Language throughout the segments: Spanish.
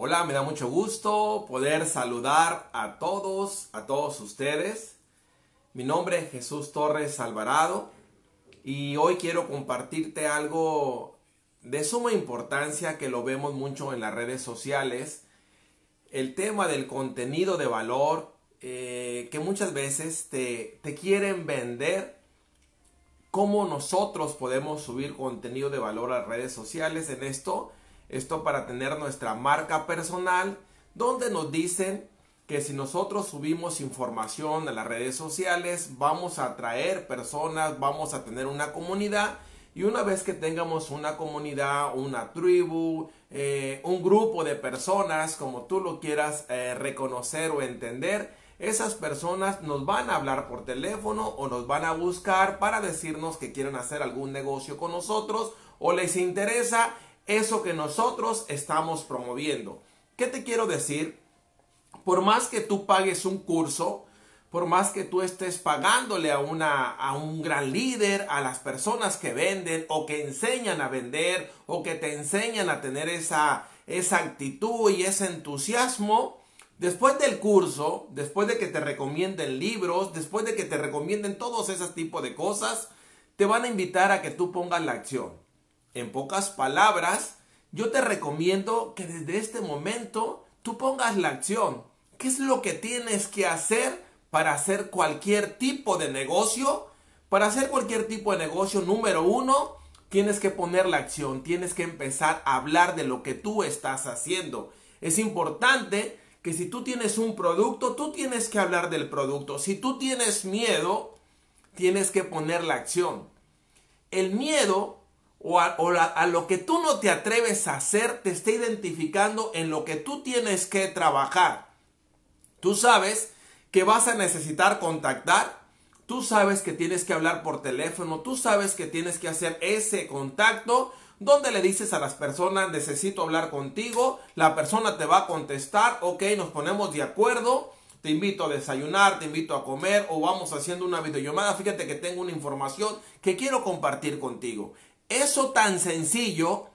Hola, me da mucho gusto poder saludar a todos, a todos ustedes. Mi nombre es Jesús Torres Alvarado y hoy quiero compartirte algo de suma importancia que lo vemos mucho en las redes sociales. El tema del contenido de valor eh, que muchas veces te, te quieren vender cómo nosotros podemos subir contenido de valor a redes sociales en esto esto para tener nuestra marca personal, donde nos dicen que si nosotros subimos información a las redes sociales, vamos a atraer personas, vamos a tener una comunidad. Y una vez que tengamos una comunidad, una tribu, eh, un grupo de personas, como tú lo quieras eh, reconocer o entender, esas personas nos van a hablar por teléfono o nos van a buscar para decirnos que quieren hacer algún negocio con nosotros o les interesa eso que nosotros estamos promoviendo. ¿Qué te quiero decir? Por más que tú pagues un curso, por más que tú estés pagándole a, una, a un gran líder, a las personas que venden o que enseñan a vender o que te enseñan a tener esa, esa actitud y ese entusiasmo, después del curso, después de que te recomienden libros, después de que te recomienden todos esos tipos de cosas, te van a invitar a que tú pongas la acción. En pocas palabras, yo te recomiendo que desde este momento tú pongas la acción. ¿Qué es lo que tienes que hacer para hacer cualquier tipo de negocio? Para hacer cualquier tipo de negocio, número uno, tienes que poner la acción, tienes que empezar a hablar de lo que tú estás haciendo. Es importante que si tú tienes un producto, tú tienes que hablar del producto. Si tú tienes miedo, tienes que poner la acción. El miedo o, a, lo que tú no te atreves a hacer te está identificando en lo que tú tienes que trabajar. Tú sabes que vas a necesitar contactar, tú sabes que tienes que hablar por teléfono, tú sabes que tienes que hacer ese contacto donde le dices a las personas necesito hablar contigo, la persona te va a contestar, ok, nos ponemos de acuerdo, te invito a desayunar, te invito a comer o vamos haciendo una videollamada, fíjate que tengo una información que quiero compartir contigo. Eso tan sencillo,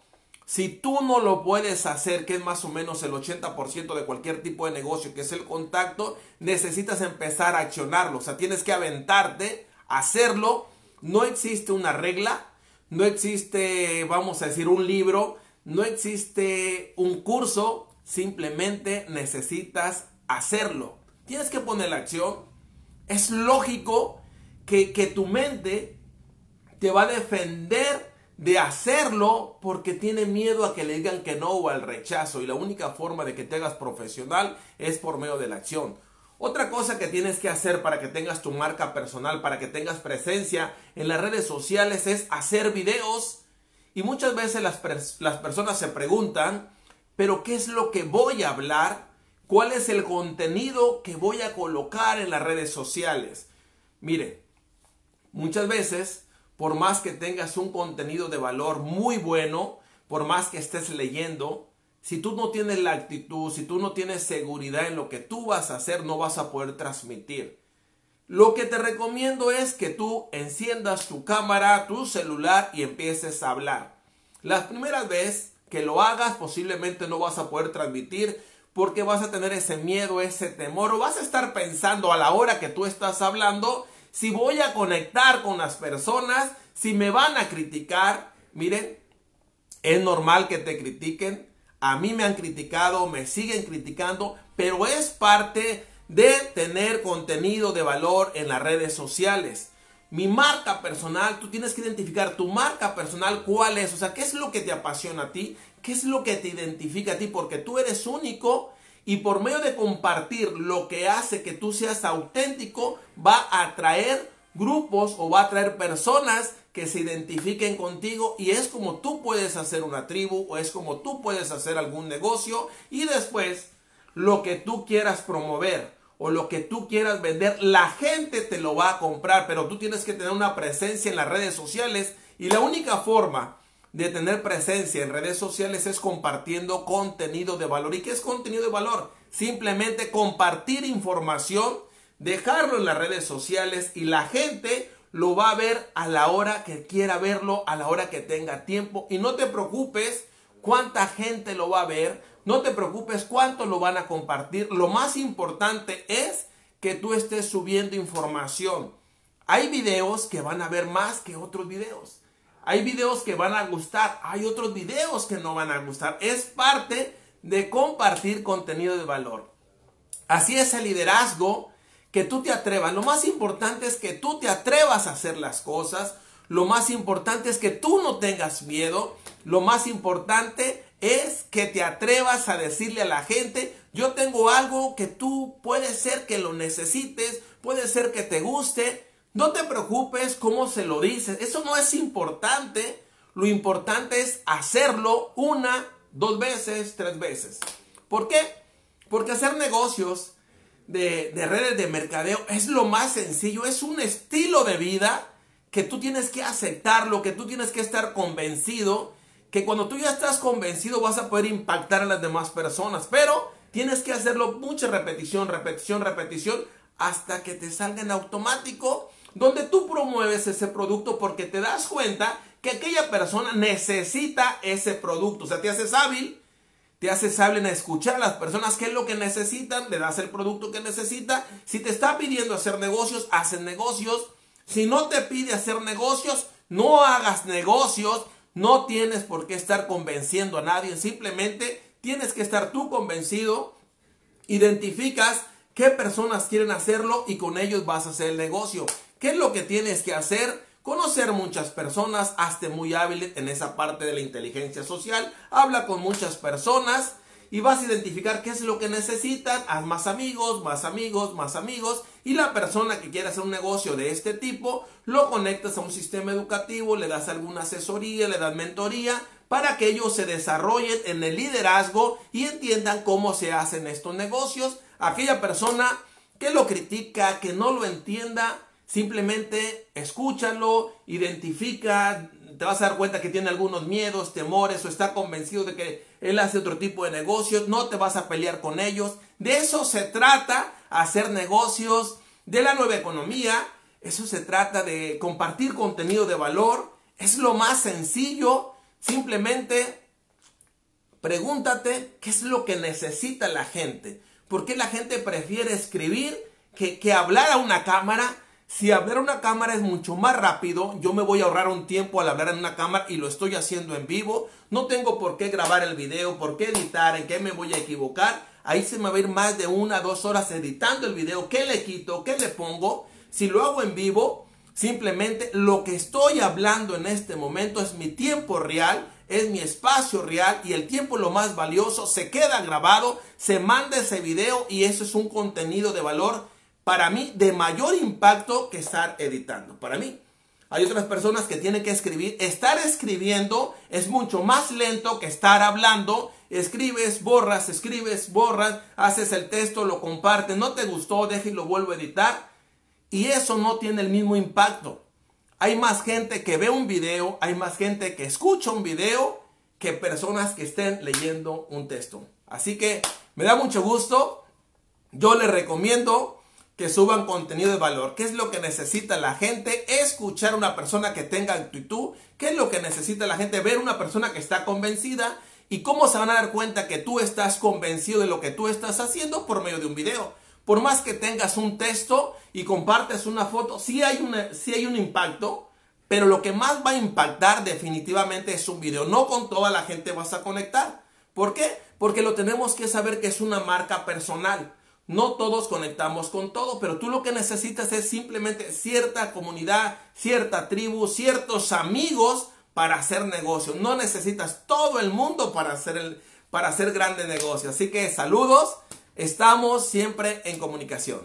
si tú no lo puedes hacer, que es más o menos el 80% de cualquier tipo de negocio, que es el contacto, necesitas empezar a accionarlo. O sea, tienes que aventarte, hacerlo. No existe una regla, no existe, vamos a decir, un libro, no existe un curso, simplemente necesitas hacerlo. Tienes que poner la acción. Es lógico que, que tu mente te va a defender de hacerlo porque tiene miedo a que le digan que no o al rechazo y la única forma de que te hagas profesional es por medio de la acción. Otra cosa que tienes que hacer para que tengas tu marca personal, para que tengas presencia en las redes sociales es hacer videos. Y muchas veces las, las personas se preguntan, pero ¿qué es lo que voy a hablar? ¿Cuál es el contenido que voy a colocar en las redes sociales? Mire, muchas veces por más que tengas un contenido de valor muy bueno, por más que estés leyendo, si tú no tienes la actitud, si tú no tienes seguridad en lo que tú vas a hacer, no vas a poder transmitir. Lo que te recomiendo es que tú enciendas tu cámara, tu celular y empieces a hablar. Las primeras veces que lo hagas posiblemente no vas a poder transmitir porque vas a tener ese miedo, ese temor o vas a estar pensando a la hora que tú estás hablando si voy a conectar con las personas, si me van a criticar, miren, es normal que te critiquen. A mí me han criticado, me siguen criticando, pero es parte de tener contenido de valor en las redes sociales. Mi marca personal, tú tienes que identificar tu marca personal, cuál es, o sea, qué es lo que te apasiona a ti, qué es lo que te identifica a ti, porque tú eres único y por medio de compartir lo que hace que tú seas auténtico, va a atraer grupos o va a atraer personas que se identifiquen contigo y es como tú puedes hacer una tribu o es como tú puedes hacer algún negocio y después lo que tú quieras promover o lo que tú quieras vender, la gente te lo va a comprar, pero tú tienes que tener una presencia en las redes sociales y la única forma de tener presencia en redes sociales es compartiendo contenido de valor. ¿Y qué es contenido de valor? Simplemente compartir información, dejarlo en las redes sociales y la gente lo va a ver a la hora que quiera verlo, a la hora que tenga tiempo. Y no te preocupes cuánta gente lo va a ver, No te preocupes cuánto lo van a compartir. Lo más importante es que tú estés subiendo información. Hay videos que van a ver más que otros videos. Hay videos que van a gustar. Hay otros videos que no van a gustar. Es parte de compartir contenido de valor. Así es el liderazgo, que tú te atrevas. Lo más importante es que tú te atrevas a hacer las cosas. Lo más importante es que tú no tengas miedo. Lo más importante es que te atrevas a decirle a la gente, yo tengo algo que tú puede ser que lo necesites, puede ser que te guste. No te preocupes cómo se lo dices. Eso no es importante. Lo importante es hacerlo una, dos veces, tres veces. ¿Por qué? Porque hacer negocios de, redes de mercadeo es lo más sencillo, es un estilo de vida que tú tienes que aceptarlo, que tú tienes que estar convencido, que cuando tú ya estás convencido vas a poder impactar a las demás personas, pero tienes que hacerlo mucha repetición, repetición, repetición, hasta que te salga en automático, donde tú promueves ese producto porque te das cuenta que aquella persona necesita ese producto, o sea, te haces hábil te haces hable en escuchar a las personas qué es lo que necesitan, le das el producto que necesita. Si te está pidiendo hacer negocios, hacen negocios. Si no te pide hacer negocios, no hagas negocios. No tienes por qué estar convenciendo a nadie, simplemente tienes que estar tú convencido. Identificas qué personas quieren hacerlo y con ellos vas a hacer el negocio. ¿Qué es lo que tienes que hacer? conocer muchas personas, hazte muy hábil en esa parte de la inteligencia social, habla con muchas personas y vas a identificar qué es lo que necesitan, haz más amigos, más amigos, más amigos y la persona que quiere hacer un negocio de este tipo, lo conectas a un sistema educativo, le das alguna asesoría, le das mentoría para que ellos se desarrollen en el liderazgo y entiendan cómo se hacen estos negocios. Aquella persona que lo critica, que no lo entienda, Simplemente escúchalo, identifica, te vas a dar cuenta que tiene algunos miedos, temores o está convencido de que él hace otro tipo de negocios, no te vas a pelear con ellos. De eso se trata, hacer negocios de la nueva economía. Eso se trata de compartir contenido de valor. Es lo más sencillo. Simplemente pregúntate qué es lo que necesita la gente. ¿Por qué la gente prefiere escribir que, que hablar a una cámara? Si hablar a una cámara es mucho más rápido, yo me voy a ahorrar un tiempo al hablar en una cámara y lo estoy haciendo en vivo. No tengo por qué grabar el video, por qué editar, en qué me voy a equivocar. Ahí se me va a ir más de una, dos horas editando el video. ¿Qué le quito? ¿Qué le pongo? Si lo hago en vivo, simplemente lo que estoy hablando en este momento es mi tiempo real, es mi espacio real y el tiempo lo más valioso. Se queda grabado, se manda ese video y eso es un contenido de valor para mí de mayor impacto que estar editando. Para mí. Hay otras personas que tienen que escribir. Estar escribiendo es mucho más lento que estar hablando. Escribes, borras, escribes, borras, haces el texto, lo compartes, no te gustó, deja y lo vuelvo a editar. Y eso no tiene el mismo impacto. Hay más gente que ve un video, hay más gente que escucha un video que personas que estén leyendo un texto. Así que me da mucho gusto. Yo les recomiendo que suban contenido de valor. ¿Qué es lo que necesita la gente? Escuchar a una persona que tenga actitud. ¿Qué es lo que necesita la gente? Ver una persona que está convencida. ¿Y cómo se van a dar cuenta que tú estás convencido de lo que tú estás haciendo? Por medio de un video. Por más que tengas un texto y compartes una foto, sí hay, una, sí hay un impacto, pero lo que más va a impactar definitivamente es un video. No con toda la gente vas a conectar. ¿Por qué? Porque lo tenemos que saber que es una marca personal. No todos conectamos con todo, pero tú lo que necesitas es simplemente cierta comunidad, cierta tribu, ciertos amigos para hacer negocio. No necesitas todo el mundo para hacer, el, para hacer grandes negocios. Así que saludos, estamos siempre en comunicación.